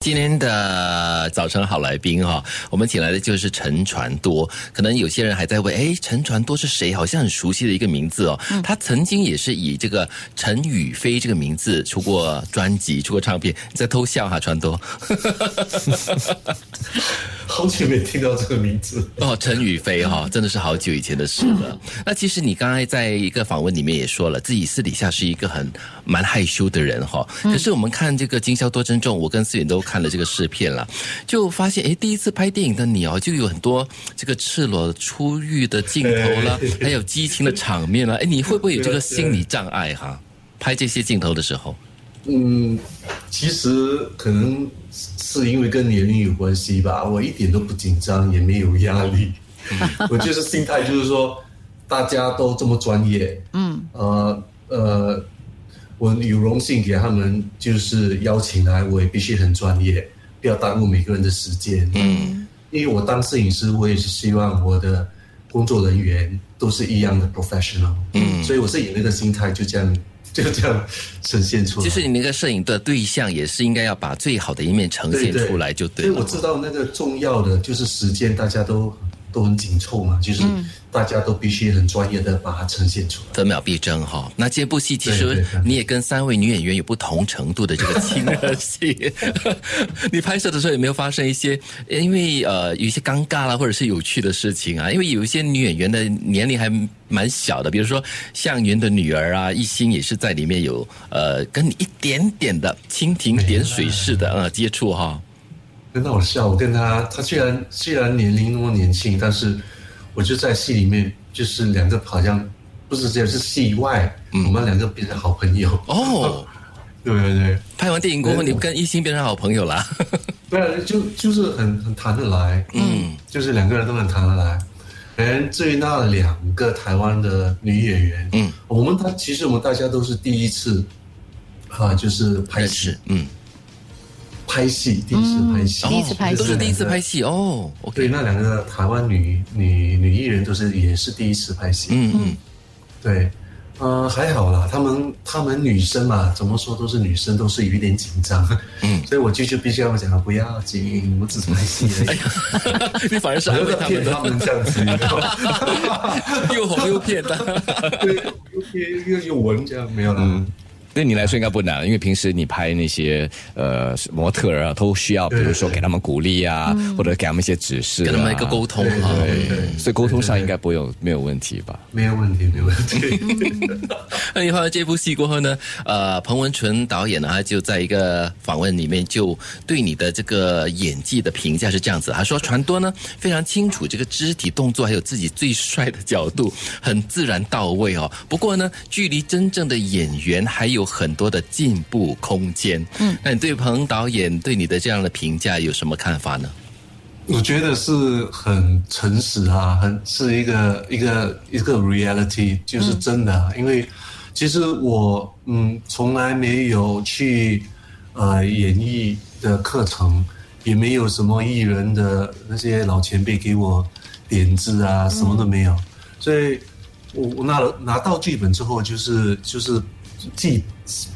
今天的早晨好来宾哈，我们请来的就是陈传多。可能有些人还在问，哎，陈传多是谁？好像很熟悉的一个名字哦。他曾经也是以这个陈宇飞这个名字出过专辑、出过唱片。你在偷笑哈，传多。好久没听到这个名字哦，陈宇飞哈，真的是好久以前的事了。那其实你刚才在一个访问里面也说了，自己私底下是一个很蛮害羞的人哈。可是我们看这个《今宵多珍重》，我跟思远都看了这个视片了，就发现哎，第一次拍电影的你哦，就有很多这个赤裸出浴的镜头了，还有激情的场面了。哎，你会不会有这个心理障碍哈？拍这些镜头的时候？嗯，其实可能是因为跟年龄有关系吧。我一点都不紧张，也没有压力。我就是心态就是说，大家都这么专业，嗯，呃呃，我有荣幸给他们就是邀请来，我也必须很专业，不要耽误每个人的时间。嗯，因为我当摄影师，我也是希望我的工作人员都是一样的 professional。嗯，所以我是以那个心态就这样。就这样呈现出来。就是你那个摄影的对象也是应该要把最好的一面呈现出来，就对了。所以我知道那个重要的就是时间，大家都。都很紧凑嘛，就是大家都必须很专业的把它呈现出来，分秒必争哈。那这部戏其实你也跟三位女演员有不同程度的这个亲热戏，你拍摄的时候有没有发生一些因为呃有一些尴尬啦，或者是有趣的事情啊？因为有一些女演员的年龄还蛮小的，比如说向云的女儿啊，一心也是在里面有呃跟你一点点的蜻蜓点水式的呃接触哈。很好笑，我跟他，他虽然虽然年龄那么年轻，但是我就在戏里面，就是两个好像不是这样，是戏外，我们两个变成好朋友。哦，对对对，拍完电影过后，你跟一心变成好朋友了。对啊，就就是很很谈得来，嗯，就是两个人都很谈得来。嗯，至于那两个台湾的女演员，嗯，我们他其实我们大家都是第一次啊，就是拍戏，嗯。拍戏，第一次拍戏，第一次拍戏都是第一次拍戏哦。对，那两个台湾女女女艺人都是也是第一次拍戏。嗯嗯，对，呃，还好啦，他们他们女生嘛，怎么说都是女生，都是有一点紧张。嗯，所以我就就必须要讲，不要紧，我只是拍戏而已。你反而是安慰骗他们这样子，又哄又骗的，对，又骗又又文这样没有了。对你来说应该不难，因为平时你拍那些呃模特啊，都需要比如说给他们鼓励啊，或者给他们一些指示，给他们一个沟通啊，对所以沟通上应该不用没有问题吧？没有问题，没有问题。那你拍完这部戏过后呢？呃，彭文纯导演呢，他就在一个访问里面就对你的这个演技的评价是这样子，他说传多呢非常清楚这个肢体动作，还有自己最帅的角度，很自然到位哦。不过呢，距离真正的演员还有。很多的进步空间。嗯，那你对彭导演对你的这样的评价有什么看法呢？我觉得是很诚实啊，很是一个一个一个 reality，就是真的。因为其实我嗯从来没有去呃演艺的课程，也没有什么艺人的那些老前辈给我点子啊，什么都没有。所以我我拿了拿到剧本之后，就是就是记。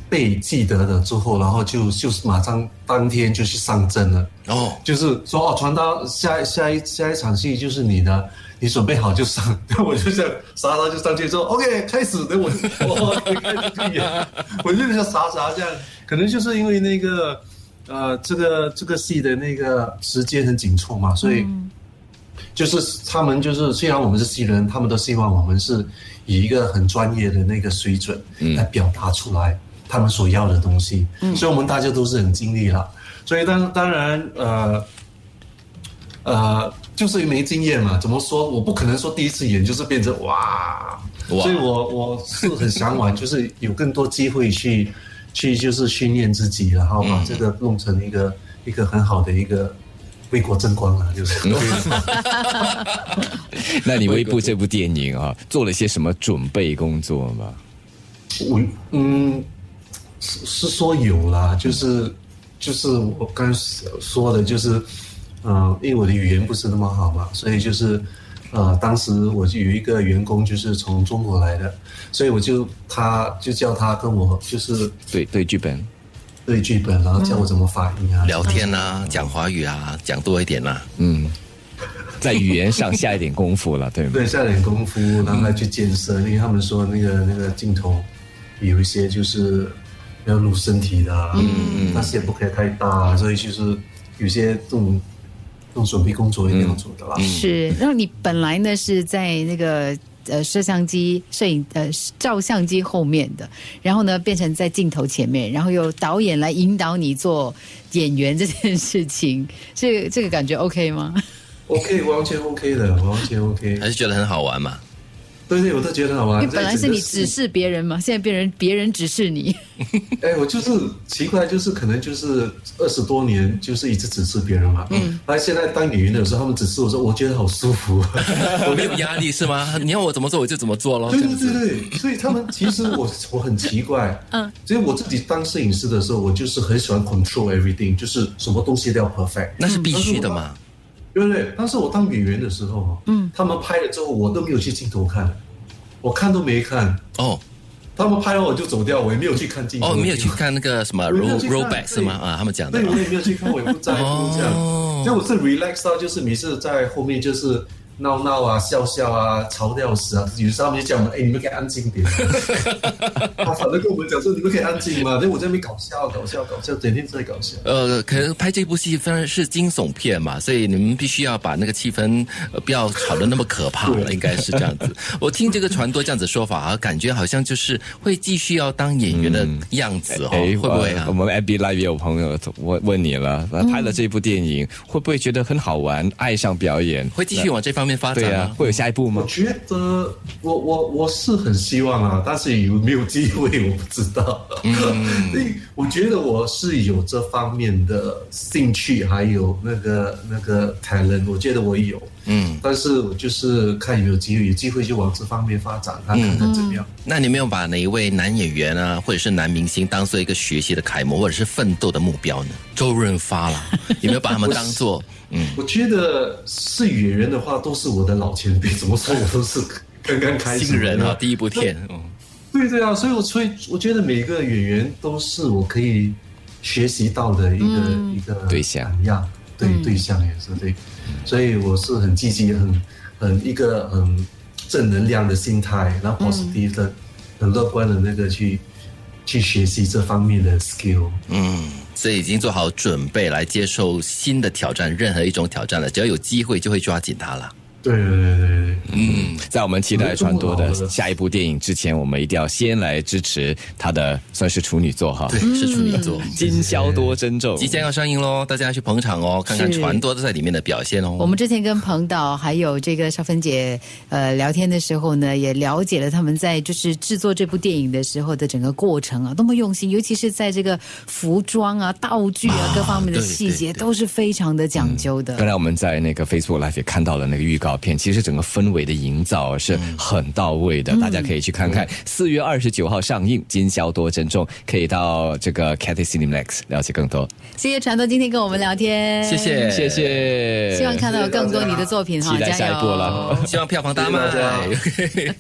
被记得了之后，然后就就是马上当天就去上阵了。哦，就是说哦，传到下下一下一场戏就是你的，你准备好就上。我就这样傻傻就上去说 OK 开始。等我 我开始演，我就像傻傻这样。可能就是因为那个呃，这个这个戏的那个时间很紧凑嘛，所以就是他们就是虽然我们是新人，他们都希望我们是以一个很专业的那个水准来表达出来。他们所要的东西，所以我们大家都是很尽力了。所以当当然，呃，呃，就是没经验嘛。怎么说？我不可能说第一次演就是变成哇，所以我我是很向往，就是有更多机会去去就是训练自己，然后把这个弄成一个一个很好的一个为国争光了，就是。那你为部这部电影啊，做了些什么准备工作吗？我嗯。是是说有啦，就是就是我刚说的，就是嗯，因为我的语言不是那么好嘛，所以就是呃，当时我就有一个员工就是从中国来的，所以我就他就叫他跟我就是对对剧本，对剧本，然后教我怎么发音啊，聊天啊，讲华语啊，讲多一点啦。嗯，在语言上下一点功夫了，对吗？对，下点功夫，然后还去健身，因为他们说那个那个镜头有一些就是要露身体的，嗯嗯，但是也不可以太大，所以就是有些这种这种准备工作一定要做的啦。是，然后你本来呢是在那个呃摄像机、摄影呃照相机后面的，然后呢变成在镜头前面，然后由导演来引导你做演员这件事情，这这个感觉 OK 吗？OK，完全 OK 的，完全 OK。还是觉得很好玩嘛？对对，我都觉得好玩。因为本来是你指示别人嘛，现在别人别人指示你。哎，我就是奇怪，就是可能就是二十多年，就是一直指示别人嘛。嗯。而现在当演员的时候，他们指示我说，我觉得好舒服。我没有压力是吗？你要我怎么做我就怎么做咯。对对对对，所以他们其实我我很奇怪，嗯，所以我自己当摄影师的时候，我就是很喜欢 control everything，就是什么东西都要 perfect。那是必须的嘛。对不对？但是我当演员的时候，嗯，他们拍了之后，我都没有去镜头看，我看都没看。哦他们拍完我就走掉，我也没有去看镜头。哦，没有去看那个什么我没有 roll rollback 是吗？啊，他们讲的对，。我也没有去看，我也不在乎这样。哦所以我是 relax 到，就是每次在后面就是闹闹啊、笑笑啊、吵掉死啊。有时候他们就叫我们，哎，你们可以安静一点。他反正跟我们讲说，你们可以安静嘛。所以我在那边搞笑、搞笑、搞笑，整天在搞笑。呃，可能拍这部戏虽然是惊悚片嘛，所以你们必须要把那个气氛、呃、不要吵得那么可怕了，应该是这样子。我听这个传多这样子说法啊，感觉好像就是会继续要当演员的样子哦，哎，会不会啊我？们 FB Live 也有朋友问问你了，那拍了这部电影，会不会觉得很好玩，爱上表演？会继续往这方面发对呀、展吗？会有下一步吗我？觉得我我我是很希望啊，但是有没有机会我不知道。嗯，所以我觉得我是有这方面的兴趣，还有那个那个 talent，我觉得我有。嗯，但是我就是看有没有机会，有机会就往这方面发展，看看看怎么样。那你有没有把哪一位男演员啊，或者是男明星当做一个学习的楷模，或者是奋斗的目标呢？周润发啦，有没有把他们当做嗯？我觉得是演员的话，都是我的老前辈，怎么说我都是刚刚开始新人啊，第一部片，嗯。对对啊，所以我所以我觉得每个演员都是我可以学习到的一个、一个对象。样，对、对象也是对，所以我是很积极、很很一个很正能量的心态，然后 positive 的、很乐观的那个去去学习这方面的 skill。嗯，所以已经做好准备来接受新的挑战，任何一种挑战了，只要有机会就会抓紧它了。对对对对对，嗯，在我们期待传多的下一部电影之前，我们一定要先来支持他的算是处女作哈，对，是处女座。今宵多珍重。即将要上映喽，大家要去捧场哦，看看是传多在里面的表现哦。我们之前跟彭导还有这个少芬姐呃聊天的时候呢，也了解了他们在就是制作这部电影的时候的整个过程啊，多么用心，尤其是在这个服装啊、道具啊各方面的细节都是非常的讲究的。刚才我们在那个 Facebook Live 也看到了那个预告片，其实整个氛围的营造是很到位的，大家可以去看看。四月二十九号上映，今宵多珍重，可以到这个 Cathay Cinemax 了解更多。谢谢传头今天跟我们聊天，谢谢谢谢，希望看到更多你的作品哈，期待！下一步了。希望票房大卖谢谢大。